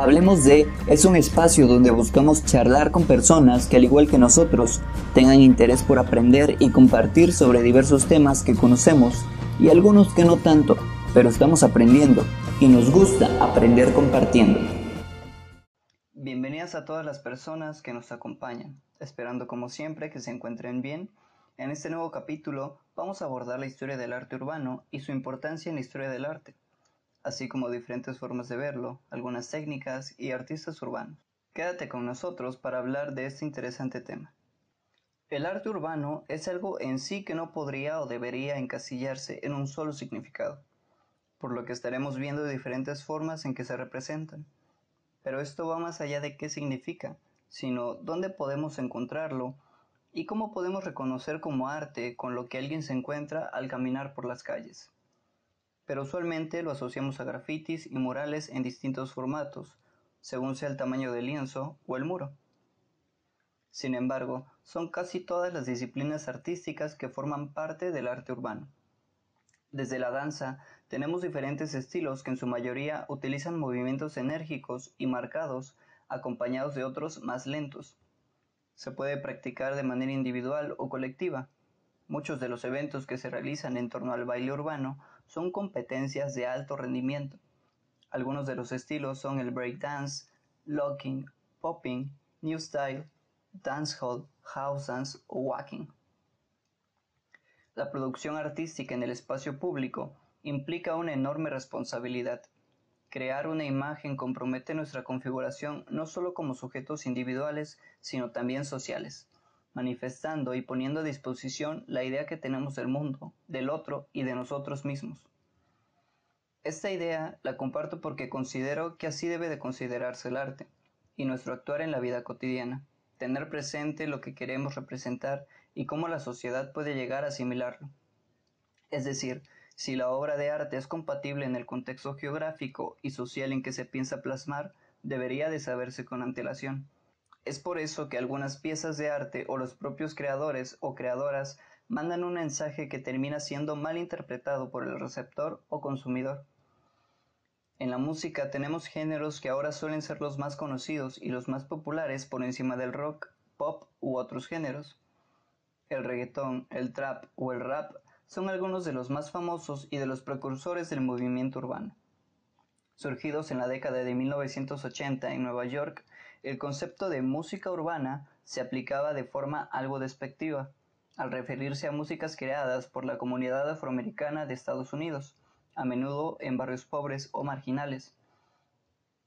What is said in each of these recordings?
Hablemos de es un espacio donde buscamos charlar con personas que al igual que nosotros tengan interés por aprender y compartir sobre diversos temas que conocemos y algunos que no tanto, pero estamos aprendiendo y nos gusta aprender compartiendo. Bienvenidas a todas las personas que nos acompañan, esperando como siempre que se encuentren bien. En este nuevo capítulo vamos a abordar la historia del arte urbano y su importancia en la historia del arte así como diferentes formas de verlo, algunas técnicas y artistas urbanos. Quédate con nosotros para hablar de este interesante tema. El arte urbano es algo en sí que no podría o debería encasillarse en un solo significado, por lo que estaremos viendo diferentes formas en que se representan. Pero esto va más allá de qué significa, sino dónde podemos encontrarlo y cómo podemos reconocer como arte con lo que alguien se encuentra al caminar por las calles pero usualmente lo asociamos a grafitis y murales en distintos formatos, según sea el tamaño del lienzo o el muro. Sin embargo, son casi todas las disciplinas artísticas que forman parte del arte urbano. Desde la danza, tenemos diferentes estilos que en su mayoría utilizan movimientos enérgicos y marcados, acompañados de otros más lentos. Se puede practicar de manera individual o colectiva. Muchos de los eventos que se realizan en torno al baile urbano son competencias de alto rendimiento. Algunos de los estilos son el breakdance, locking, popping, new style, dancehall, house dance o walking. La producción artística en el espacio público implica una enorme responsabilidad. Crear una imagen compromete nuestra configuración no solo como sujetos individuales, sino también sociales, manifestando y poniendo a disposición la idea que tenemos del mundo, del otro y de nosotros mismos. Esta idea la comparto porque considero que así debe de considerarse el arte y nuestro actuar en la vida cotidiana, tener presente lo que queremos representar y cómo la sociedad puede llegar a asimilarlo. Es decir, si la obra de arte es compatible en el contexto geográfico y social en que se piensa plasmar, debería de saberse con antelación. Es por eso que algunas piezas de arte o los propios creadores o creadoras mandan un mensaje que termina siendo mal interpretado por el receptor o consumidor. En la música tenemos géneros que ahora suelen ser los más conocidos y los más populares por encima del rock, pop u otros géneros. El reggaetón, el trap o el rap son algunos de los más famosos y de los precursores del movimiento urbano. Surgidos en la década de 1980 en Nueva York, el concepto de música urbana se aplicaba de forma algo despectiva, al referirse a músicas creadas por la comunidad afroamericana de Estados Unidos, a menudo en barrios pobres o marginales.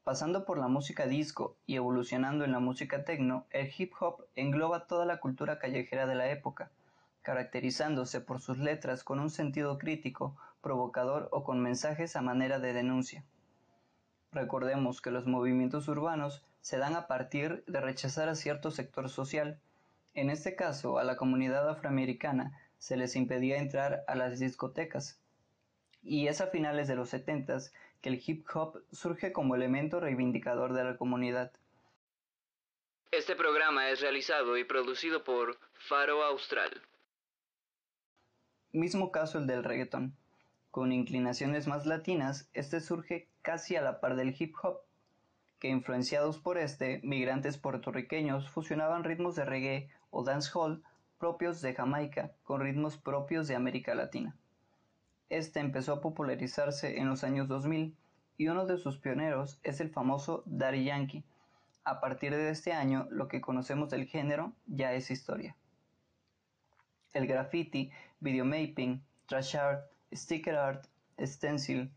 Pasando por la música disco y evolucionando en la música techno, el hip hop engloba toda la cultura callejera de la época, caracterizándose por sus letras con un sentido crítico, provocador o con mensajes a manera de denuncia. Recordemos que los movimientos urbanos se dan a partir de rechazar a cierto sector social, en este caso, a la comunidad afroamericana se les impedía entrar a las discotecas. Y es a finales de los setentas que el hip hop surge como elemento reivindicador de la comunidad. Este programa es realizado y producido por Faro Austral. Mismo caso el del reggaeton. Con inclinaciones más latinas, este surge casi a la par del hip hop que influenciados por este, migrantes puertorriqueños fusionaban ritmos de reggae o dancehall propios de Jamaica con ritmos propios de América Latina. Este empezó a popularizarse en los años 2000 y uno de sus pioneros es el famoso Daddy Yankee. A partir de este año, lo que conocemos del género ya es historia. El graffiti, videomapping, trash art, sticker art, stencil,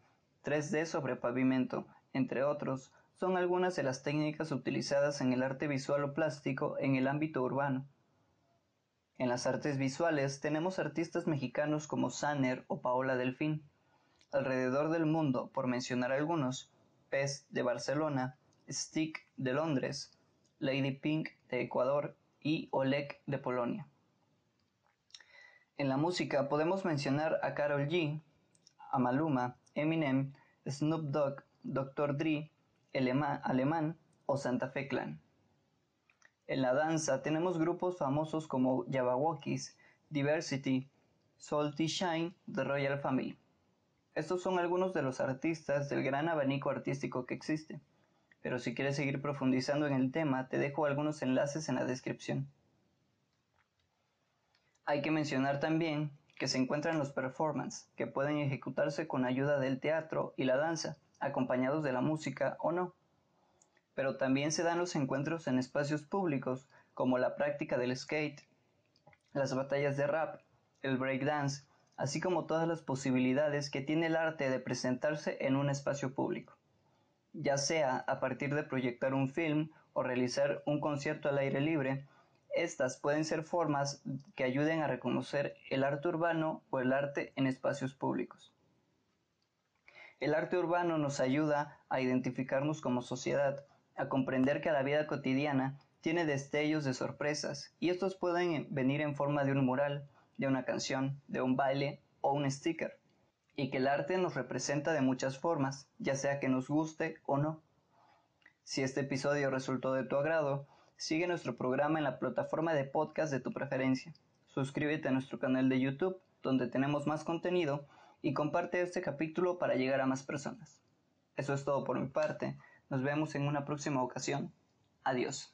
3D sobre pavimento, entre otros, son algunas de las técnicas utilizadas en el arte visual o plástico en el ámbito urbano. En las artes visuales tenemos artistas mexicanos como Sanner o Paola Delfín. Alrededor del mundo, por mencionar algunos, Pez de Barcelona, Stick de Londres, Lady Pink de Ecuador y Oleg de Polonia. En la música podemos mencionar a Carol G, a Maluma, Eminem, Snoop Dogg, Dr. Dre, Alemán o Santa Fe Clan. En la danza tenemos grupos famosos como Jabberwockies, Diversity, Salty Shine, The Royal Family. Estos son algunos de los artistas del gran abanico artístico que existe. pero si quieres seguir profundizando en el tema, te dejo algunos enlaces en la descripción. Hay que mencionar también que se encuentran los performances, que pueden ejecutarse con ayuda del teatro y la danza, acompañados de la música o no. Pero también se dan los encuentros en espacios públicos, como la práctica del skate, las batallas de rap, el breakdance, así como todas las posibilidades que tiene el arte de presentarse en un espacio público, ya sea a partir de proyectar un film o realizar un concierto al aire libre, estas pueden ser formas que ayuden a reconocer el arte urbano o el arte en espacios públicos. El arte urbano nos ayuda a identificarnos como sociedad, a comprender que la vida cotidiana tiene destellos de sorpresas y estos pueden venir en forma de un mural, de una canción, de un baile o un sticker, y que el arte nos representa de muchas formas, ya sea que nos guste o no. Si este episodio resultó de tu agrado, Sigue nuestro programa en la plataforma de podcast de tu preferencia. Suscríbete a nuestro canal de YouTube, donde tenemos más contenido, y comparte este capítulo para llegar a más personas. Eso es todo por mi parte. Nos vemos en una próxima ocasión. Adiós.